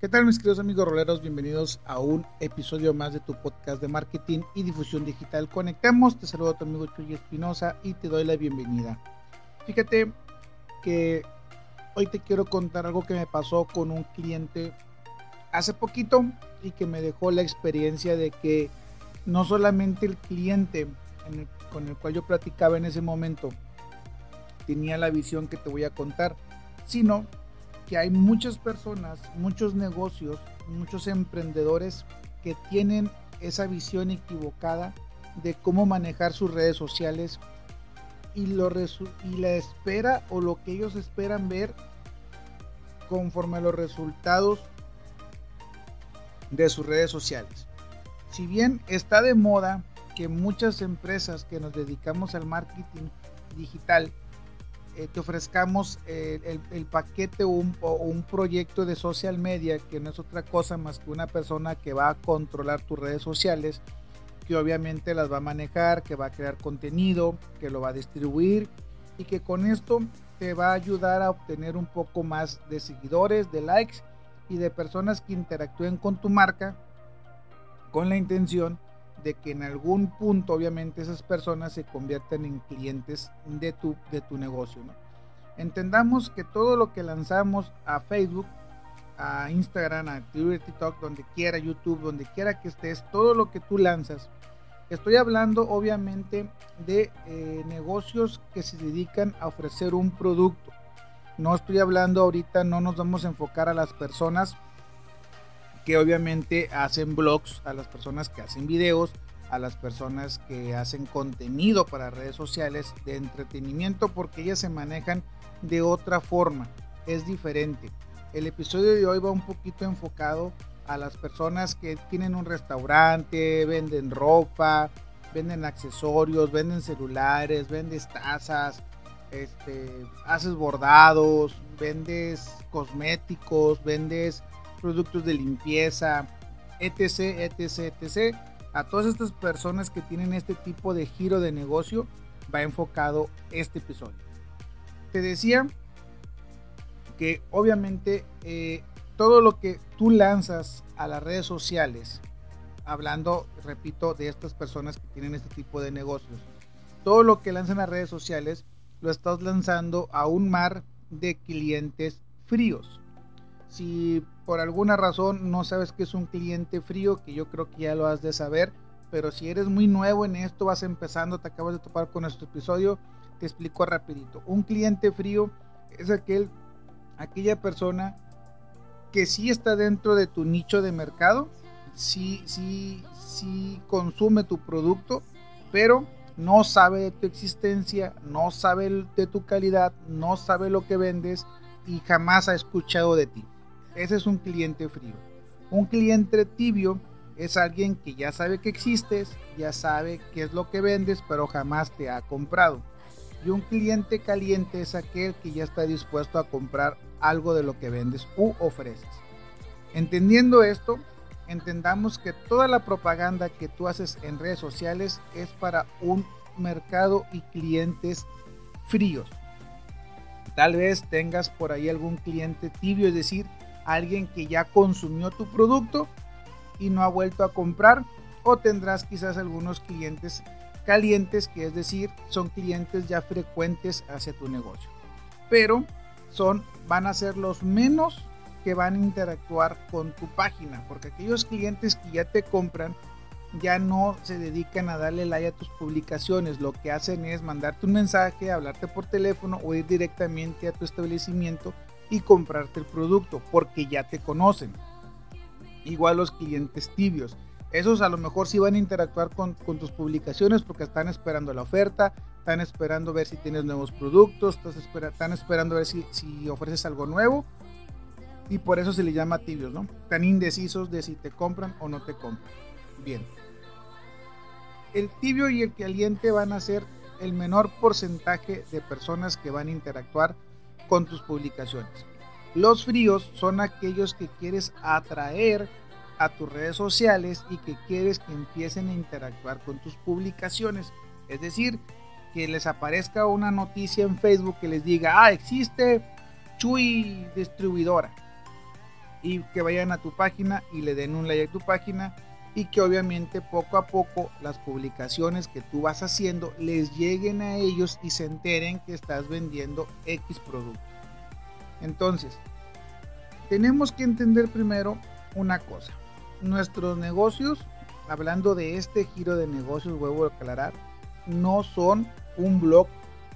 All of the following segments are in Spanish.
¿Qué tal mis queridos amigos roleros? Bienvenidos a un episodio más de tu podcast de marketing y difusión digital. Conectemos, te saludo a tu amigo Chuy Espinosa y te doy la bienvenida. Fíjate que hoy te quiero contar algo que me pasó con un cliente hace poquito y que me dejó la experiencia de que no solamente el cliente con el cual yo platicaba en ese momento tenía la visión que te voy a contar, sino que hay muchas personas, muchos negocios, muchos emprendedores que tienen esa visión equivocada de cómo manejar sus redes sociales y, lo y la espera o lo que ellos esperan ver conforme a los resultados de sus redes sociales. Si bien está de moda que muchas empresas que nos dedicamos al marketing digital eh, te ofrezcamos eh, el, paquete o un, proyecto de social media que no es otra cosa más que una persona que va a controlar tus redes sociales, que obviamente las va a manejar, que va a crear contenido, que lo va a distribuir y que con esto te va a ayudar a obtener un poco más de seguidores, de likes y de personas que interactúen con tu marca con la intención de que en algún punto obviamente esas personas se conviertan en clientes de tu, de tu negocio. Entendamos que todo lo que lanzamos a Facebook, a Instagram, a Twitter, TikTok, donde quiera, YouTube, donde quiera que estés, todo lo que tú lanzas, estoy hablando obviamente de eh, negocios que se dedican a ofrecer un producto. No estoy hablando ahorita, no nos vamos a enfocar a las personas que obviamente hacen blogs, a las personas que hacen videos, a las personas que hacen contenido para redes sociales de entretenimiento porque ellas se manejan de otra forma, es diferente. El episodio de hoy va un poquito enfocado a las personas que tienen un restaurante, venden ropa, venden accesorios, venden celulares, vendes tazas, este, haces bordados, vendes cosméticos, vendes productos de limpieza, etc, etc, etc. A todas estas personas que tienen este tipo de giro de negocio va enfocado este episodio. Te decía que obviamente eh, todo lo que tú lanzas a las redes sociales, hablando, repito, de estas personas que tienen este tipo de negocios, todo lo que lanzan a redes sociales lo estás lanzando a un mar de clientes fríos. Si por alguna razón no sabes que es un cliente frío, que yo creo que ya lo has de saber, pero si eres muy nuevo en esto, vas empezando, te acabas de topar con nuestro episodio, te explico rapidito. Un cliente frío es aquel, aquella persona que sí está dentro de tu nicho de mercado, sí, sí, sí consume tu producto, pero no sabe de tu existencia, no sabe de tu calidad, no sabe lo que vendes y jamás ha escuchado de ti. Ese es un cliente frío. Un cliente tibio es alguien que ya sabe que existes, ya sabe qué es lo que vendes, pero jamás te ha comprado. Y un cliente caliente es aquel que ya está dispuesto a comprar algo de lo que vendes u ofreces. Entendiendo esto, entendamos que toda la propaganda que tú haces en redes sociales es para un mercado y clientes fríos. Tal vez tengas por ahí algún cliente tibio, es decir, alguien que ya consumió tu producto y no ha vuelto a comprar o tendrás quizás algunos clientes calientes que es decir son clientes ya frecuentes hacia tu negocio. Pero son van a ser los menos que van a interactuar con tu página porque aquellos clientes que ya te compran ya no se dedican a darle like a tus publicaciones. Lo que hacen es mandarte un mensaje hablarte por teléfono o ir directamente a tu establecimiento y comprarte el producto porque ya te conocen. Igual los clientes tibios. Esos a lo mejor sí van a interactuar con, tus publicaciones porque están esperando la oferta, están esperando ver si tienes nuevos productos, están esperando ver si, si ofreces algo nuevo y por eso se le llama tibios, ¿no? Están indecisos de si te compran o no te compran. Bien. El tibio y el caliente van a ser el menor porcentaje de personas que van a interactuar con tus publicaciones. Los fríos son aquellos que quieres atraer a tus redes sociales y que quieres que empiecen a interactuar con tus publicaciones. Es decir, que les aparezca una noticia en Facebook que les diga, ah, existe Chuy distribuidora. y que vayan a tu página y le den un like a tu página y que obviamente poco a poco las publicaciones que tú vas haciendo les lleguen a ellos y se enteren que estás vendiendo X producto. Entonces, tenemos que entender primero una cosa. Nuestros negocios, hablando de este giro de negocios, vuelvo a aclarar, no son un blog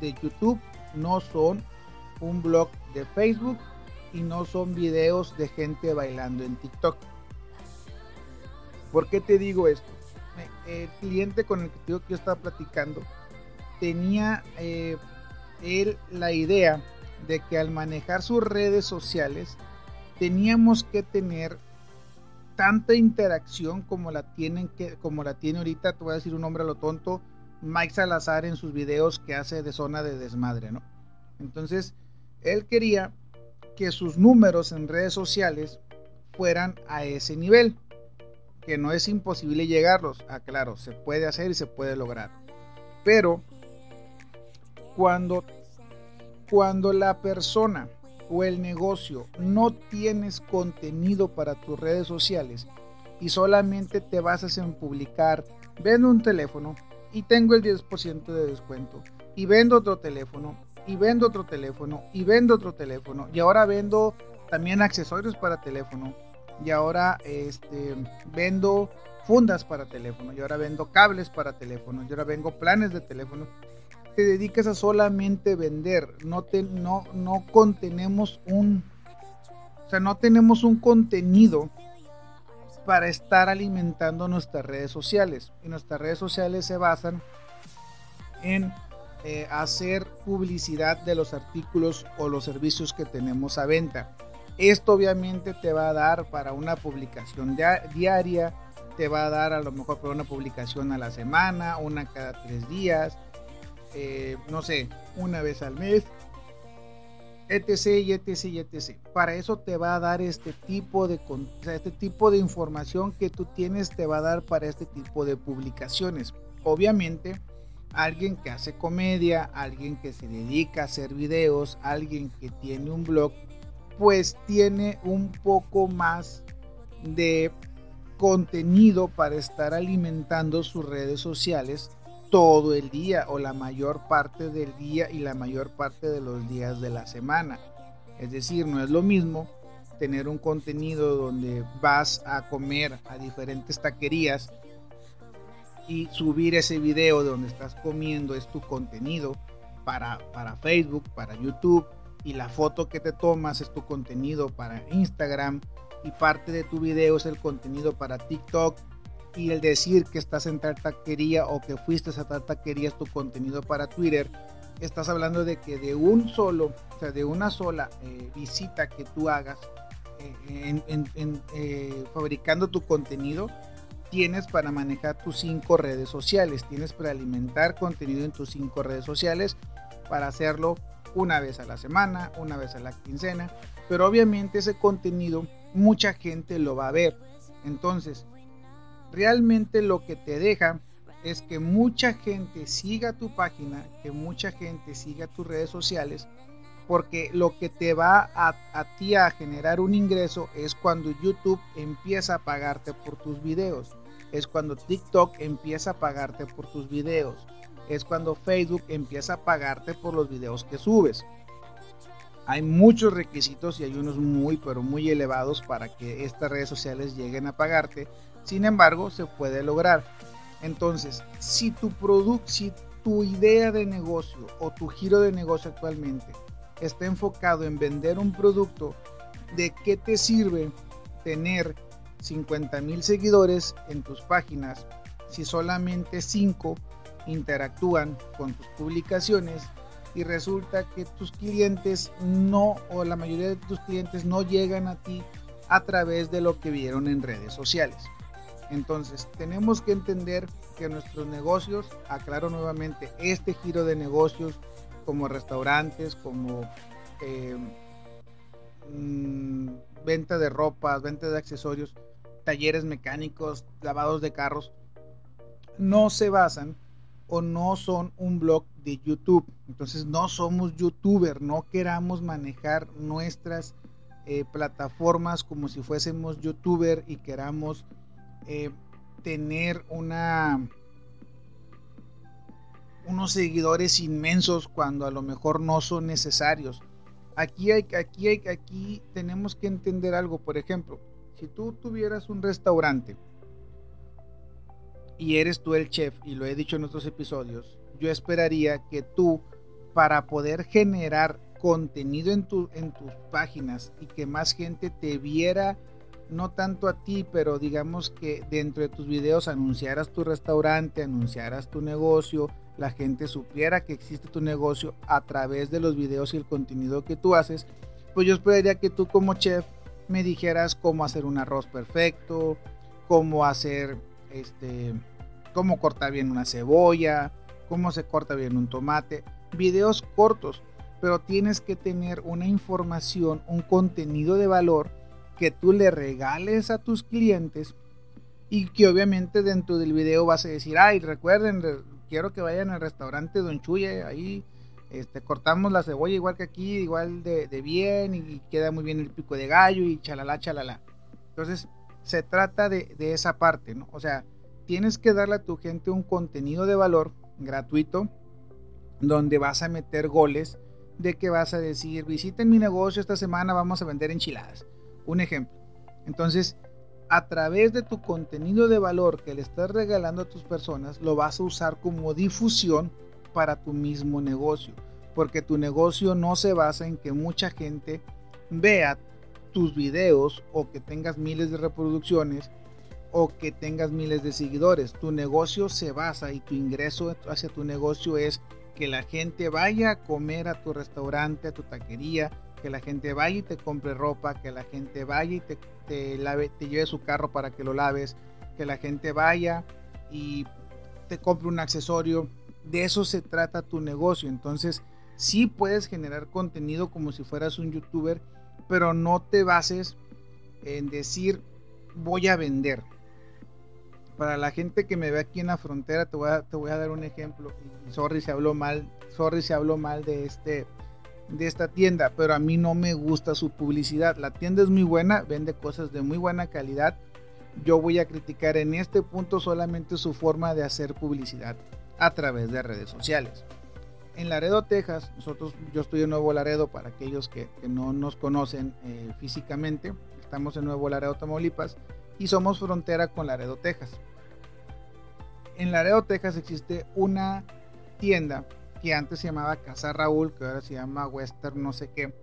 de YouTube, no son un blog de Facebook y no son videos de gente bailando en TikTok. ¿Por qué te digo esto? El cliente con el que yo estaba platicando tenía eh, él la idea de que al manejar sus redes sociales teníamos que tener tanta interacción como la tienen que como la tiene ahorita te voy a decir un nombre a lo tonto Mike Salazar en sus videos que hace de zona de desmadre no entonces él quería que sus números en redes sociales fueran a ese nivel que no es imposible llegarlos. Ah claro se puede hacer y se puede lograr. Pero cuando cuando la persona o el negocio no tienes contenido para tus redes sociales y solamente te basas en publicar, vendo un teléfono y tengo el 10% de descuento y vendo otro teléfono y vendo otro teléfono y vendo otro teléfono y ahora vendo también accesorios para teléfono y ahora este vendo fundas para teléfono y ahora vendo cables para teléfono y ahora vengo planes de teléfono te dedicas a solamente vender, no, te, no, no contenemos un, o sea, no tenemos un contenido para estar alimentando nuestras redes sociales. Y nuestras redes sociales se basan en eh, hacer publicidad de los artículos o los servicios que tenemos a venta. Esto obviamente te va a dar para una publicación diaria, te va a dar a lo mejor para una publicación a la semana, una cada tres días, eh, no sé, una vez al mes, etc, etc, etc. Para eso te va a dar este tipo de, este tipo de información que tú tienes, te va a dar para este tipo de publicaciones. Obviamente, alguien que hace comedia, alguien que se dedica a hacer videos, alguien que tiene un blog, pues tiene un poco más de contenido para estar alimentando sus redes sociales todo el día o la mayor parte del día y la mayor parte de los días de la semana. Es decir, no es lo mismo tener un contenido donde vas a comer a diferentes taquerías y subir ese video de donde estás comiendo es tu contenido para, para Facebook, para YouTube y la foto que te tomas es tu contenido para Instagram y parte de tu video es el contenido para TikTok. Y el decir que estás en tal taquería o que fuiste a tal taquería es tu contenido para Twitter, estás hablando de que de un solo, o sea, de una sola eh, visita que tú hagas eh, en, eh, fabricando tu contenido, tienes para manejar tus cinco redes sociales, tienes para alimentar contenido en tus cinco redes sociales, para hacerlo una vez a la semana, una vez a la quincena, pero obviamente ese contenido mucha gente lo va a ver. Entonces, realmente lo que te deja es que mucha gente siga tu página, que mucha gente siga tus redes sociales, porque lo que te va a, ti a generar un ingreso es cuando YouTube empieza a pagarte por tus videos, es cuando TikTok empieza a pagarte por tus videos, es cuando Facebook empieza a pagarte por los videos que subes. Hay muchos requisitos y hay unos muy pero muy elevados para que estas redes sociales lleguen a pagarte sin embargo, se puede lograr. Entonces, si tu producto, si tu idea de negocio o tu giro de negocio actualmente está enfocado en vender un producto, ¿de qué te sirve tener 50 mil seguidores en tus páginas si solamente 5 interactúan con tus publicaciones y resulta que tus clientes no o la mayoría de tus clientes no llegan a ti a través de lo que vieron en redes sociales? Entonces, tenemos que entender que nuestros negocios, aclaro nuevamente, este giro de negocios como restaurantes, como eh, mm, venta de ropa, venta de accesorios, talleres mecánicos, lavados de carros, no se basan o no son un blog de YouTube. Entonces no somos youtuber, no queramos manejar nuestras eh, plataformas como si fuésemos youtuber y queramos eh, tener una unos seguidores inmensos cuando a lo mejor no son necesarios. Aquí hay aquí hay aquí tenemos que entender algo, por ejemplo, si tú tuvieras un restaurante y eres tú el chef y lo he dicho en otros episodios, yo esperaría que tú para poder generar contenido en, en tus páginas y que más gente te viera, no tanto a ti, pero digamos que dentro de tus videos anunciaras tu restaurante, anunciaras tu negocio, la gente supiera que existe tu negocio a través de los videos y el contenido que tú haces, pues yo esperaría que tú como chef me dijeras cómo hacer un arroz perfecto, cómo hacer este, cómo cortar bien una cebolla, cómo se corta bien un tomate, videos cortos pero tienes que tener una información, un contenido de valor que tú le regales a tus clientes y que obviamente dentro del video vas a decir, ay, recuerden, quiero que vayan al restaurante Don Chuye, ahí este, cortamos la cebolla igual que aquí, igual de, bien y queda muy bien el pico de gallo y chalala, chalala. Entonces, se trata de, esa parte, ¿no? O sea, tienes que darle a tu gente un contenido de valor gratuito donde vas a meter goles de que vas a decir, visiten mi negocio esta semana, vamos a vender enchiladas. Un ejemplo. Entonces, a través de tu contenido de valor que le estás regalando a tus personas, lo vas a usar como difusión para tu mismo negocio. Porque tu negocio no se basa en que mucha gente vea tus videos o que tengas miles de reproducciones o que tengas miles de seguidores. Tu negocio se basa y tu ingreso hacia tu negocio es que la gente vaya a comer a tu restaurante, a tu taquería, que la gente vaya y te compre ropa, que la gente vaya y te, te lleve su carro para que lo laves, que la gente vaya y te compre un accesorio. De eso se trata tu negocio. Entonces, sí puedes generar contenido como si fueras un youtuber, pero no te bases en decir voy a vender para la gente que me ve aquí en la frontera, te voy a, dar un ejemplo. Sorry si hablo mal, sorry si hablo mal de este de esta tienda, pero a mí no me gusta su publicidad. La tienda es muy buena, vende cosas de muy buena calidad. Yo voy a criticar en este punto solamente su forma de hacer publicidad a través de redes sociales. En Laredo, Texas, nosotros, yo estoy en Nuevo Laredo para aquellos que, no nos conocen eh, físicamente. Estamos en Nuevo Laredo, Tamaulipas y somos frontera con Laredo, Texas. En Laredo, Texas existe una tienda que antes se llamaba Casa Raúl, que ahora se llama Western no sé qué,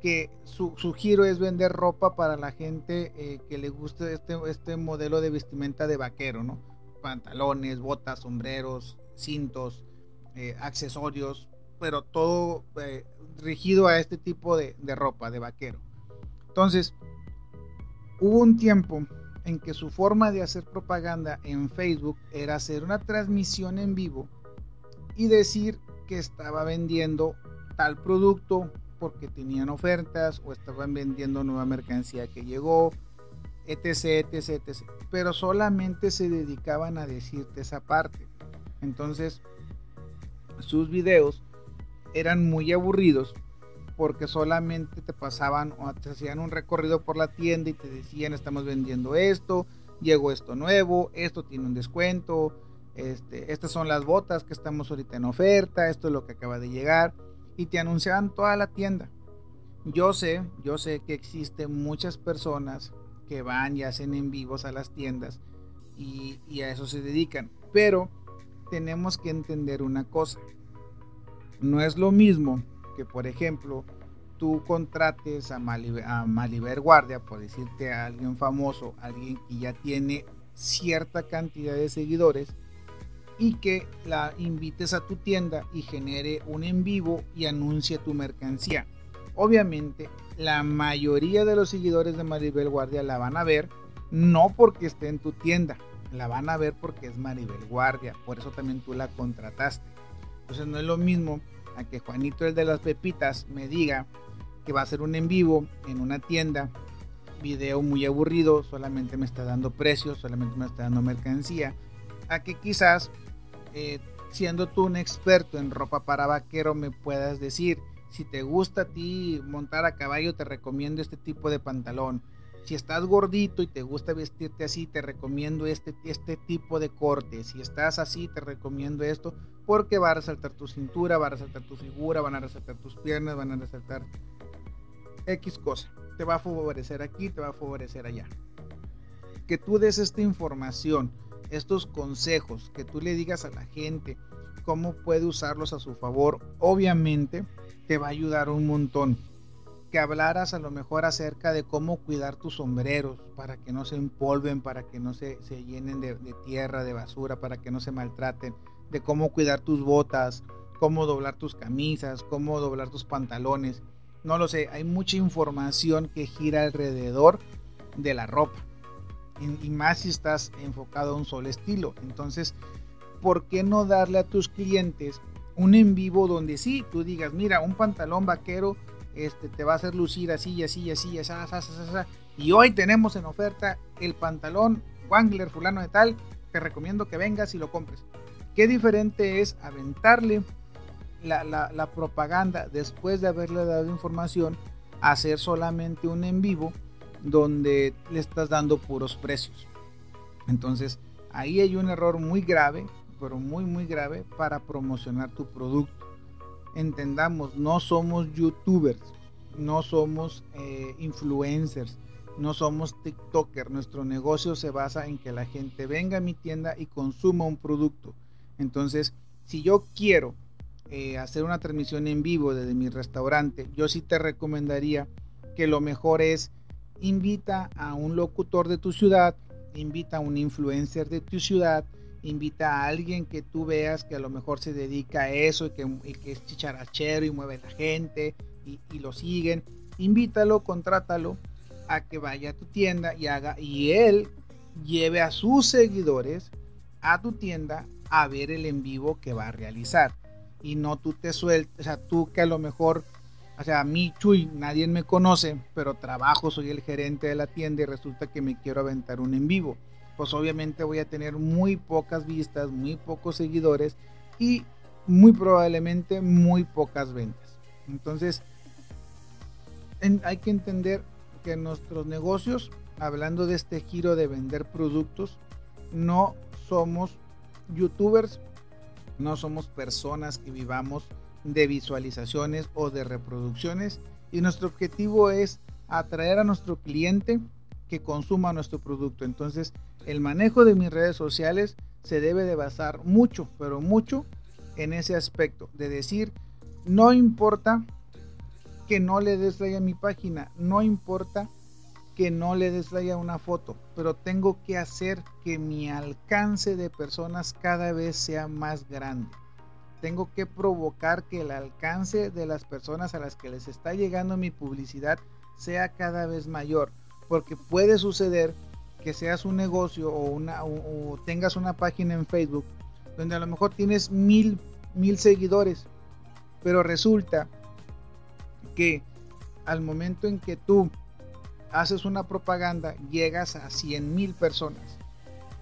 que su, giro es vender ropa para la gente eh, que le guste este, este modelo de vestimenta de vaquero, ¿no? Pantalones, botas, sombreros, cintos, eh, accesorios, pero todo eh, rigido a este tipo de, de ropa de vaquero. Entonces, hubo un tiempo en que su forma de hacer propaganda en Facebook era hacer una transmisión en vivo y decir que estaba vendiendo tal producto porque tenían ofertas o estaban vendiendo nueva mercancía que llegó, etc, etc, etc. Pero solamente se dedicaban a decirte esa parte. Entonces, sus videos eran muy aburridos porque solamente te pasaban o te hacían un recorrido por la tienda y te decían estamos vendiendo esto, llegó esto nuevo, esto tiene un descuento, este, estas son las botas que estamos ahorita en oferta, esto es lo que acaba de llegar y te anunciaban toda la tienda. Yo sé, yo sé que existen muchas personas que van y hacen en vivos a las tiendas y, y a eso se dedican, pero tenemos que entender una cosa. No es lo mismo que, por ejemplo, tú contrates a, Maliber, Guardia, por decirte a alguien famoso, alguien que ya tiene cierta cantidad de seguidores, y que la invites a tu tienda y genere un en vivo y anuncie tu mercancía. Obviamente, la mayoría de los seguidores de Maribel Guardia la van a ver no porque esté en tu tienda, la van a ver porque es Maribel Guardia, por eso también tú la contrataste. Entonces no es lo mismo a que Juanito el de las pepitas me diga que va a hacer un en vivo en una tienda, video muy aburrido, solamente me está dando precios, solamente me está dando mercancía, a que quizás eh, siendo tú un experto en ropa para vaquero me puedas decir, Si te gusta a ti montar a caballo, te recomiendo este tipo de pantalón. Si estás gordito y te gusta vestirte así, te recomiendo este, este tipo de corte. Si estás así, te recomiendo esto porque va a resaltar tu cintura, va a resaltar tu figura, van a resaltar tus piernas, van a resaltar X cosa. Te va a favorecer aquí, te va a favorecer allá. Que tú des esta información, estos consejos, que tú le digas a la gente cómo puede usarlos a su favor, obviamente te va a ayudar un montón que hablaras a lo mejor acerca de cómo cuidar tus sombreros para que no se empolven, para que no se, se llenen de, tierra, de basura, para que no se maltraten, de cómo cuidar tus botas, cómo doblar tus camisas, cómo doblar tus pantalones. No lo sé, hay mucha información que gira alrededor de la ropa. Y, y más si estás enfocado a un solo estilo. Entonces, ¿por qué no darle a tus clientes un en vivo donde sí, tú digas, mira, un pantalón vaquero este, te va a hacer lucir así y así y así, y así, y hoy tenemos en oferta el pantalón Wangler fulano de tal, te recomiendo que vengas y lo compres. Qué diferente es aventarle la, la, propaganda después de haberle dado información, hacer solamente un en vivo donde le estás dando puros precios. Entonces, ahí hay un error muy grave, pero muy, muy grave para promocionar tu producto entendamos, no somos youtubers, no somos eh, influencers, no somos TikTokers. Nuestro negocio se basa en que la gente venga a mi tienda y consuma un producto. Entonces, si yo quiero eh, hacer una transmisión en vivo desde mi restaurante, yo sí te recomendaría que lo mejor es invita a un locutor de tu ciudad, invita a un influencer de tu ciudad, invita a alguien que tú veas que a lo mejor se dedica a eso y que, es chicharachero y mueve la gente y, lo siguen. Invítalo, contrátalo a que vaya a tu tienda y haga y él lleve a sus seguidores a tu tienda a ver el en vivo que va a realizar y no tú te sueltes, o sea, tú que a lo mejor, o sea, a mí Chuy, nadie me conoce, pero trabajo, soy el gerente de la tienda y resulta que me quiero aventar un en vivo pues obviamente voy a tener muy pocas vistas, muy pocos seguidores y muy probablemente muy pocas ventas. Entonces, hay que entender que nuestros negocios, hablando de este giro de vender productos, no somos youtubers, no somos personas que vivamos de visualizaciones o de reproducciones y nuestro objetivo es atraer a nuestro cliente que consuma nuestro producto. Entonces, el manejo de mis redes sociales se debe de basar mucho, pero mucho en ese aspecto, de decir, no importa que no le des a mi página, no importa que no le des like a una foto, pero tengo que hacer que mi alcance de personas cada vez sea más grande. Tengo que provocar que el alcance de las personas a las que les está llegando mi publicidad sea cada vez mayor, porque puede suceder que seas un negocio o, tengas una página en Facebook donde a lo mejor tienes mil, mil seguidores, pero resulta que al momento en que tú haces una propaganda llegas a 100 mil personas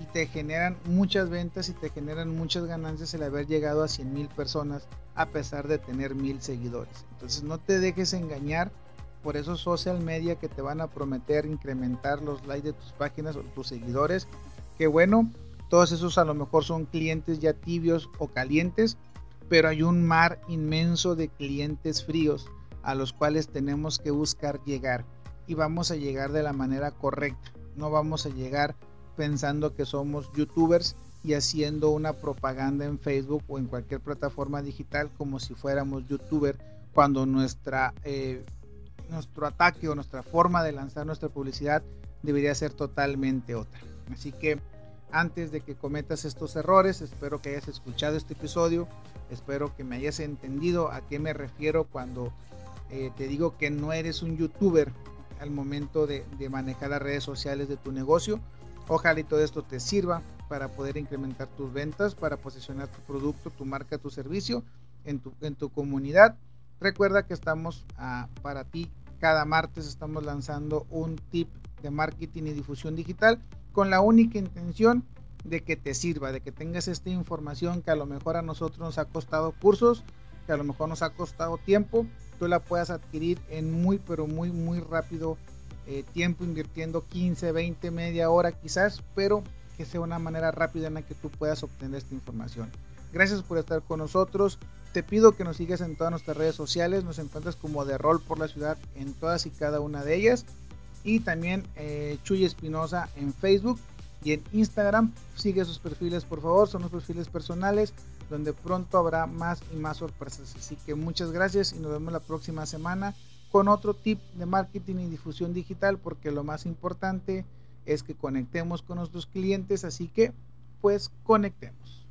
y te generan muchas ventas y te generan muchas ganancias el haber llegado a 100 mil personas a pesar de tener mil seguidores. Entonces no te dejes engañar por esos social media que te van a prometer incrementar los likes de tus páginas o tus seguidores. Que bueno, todos esos a lo mejor son clientes ya tibios o calientes, pero hay un mar inmenso de clientes fríos a los cuales tenemos que buscar llegar y vamos a llegar de la manera correcta. No vamos a llegar pensando que somos youtubers y haciendo una propaganda en Facebook o en cualquier plataforma digital como si fuéramos youtuber cuando nuestra eh, nuestro ataque o nuestra forma de lanzar nuestra publicidad debería ser totalmente otra. Así que antes de que cometas estos errores, espero que hayas escuchado este episodio, espero que me hayas entendido a qué me refiero cuando eh, te digo que no eres un youtuber al momento de, manejar las redes sociales de tu negocio. Ojalá y todo esto te sirva para poder incrementar tus ventas, para posicionar tu producto, tu marca, tu servicio en tu, en tu comunidad Recuerda que estamos para ti cada martes estamos lanzando un tip de marketing y difusión digital con la única intención de que te sirva, de que tengas esta información que a lo mejor a nosotros nos ha costado cursos, que a lo mejor nos ha costado tiempo, tú la puedas adquirir en muy, pero muy, muy rápido eh, tiempo, invirtiendo 15, 20, media hora quizás, pero que sea una manera rápida en la que tú puedas obtener esta información. Gracias por estar con nosotros. Te pido que nos sigas en todas nuestras redes sociales. Nos encuentras como de rol por la ciudad en todas y cada una de ellas. Y también eh, Chuy Espinosa en Facebook y en Instagram. Sigue sus perfiles, por favor. Son los perfiles personales donde pronto habrá más y más sorpresas. Así que muchas gracias y nos vemos la próxima semana con otro tip de marketing y difusión digital porque lo más importante es que conectemos con nuestros clientes. Así que pues conectemos.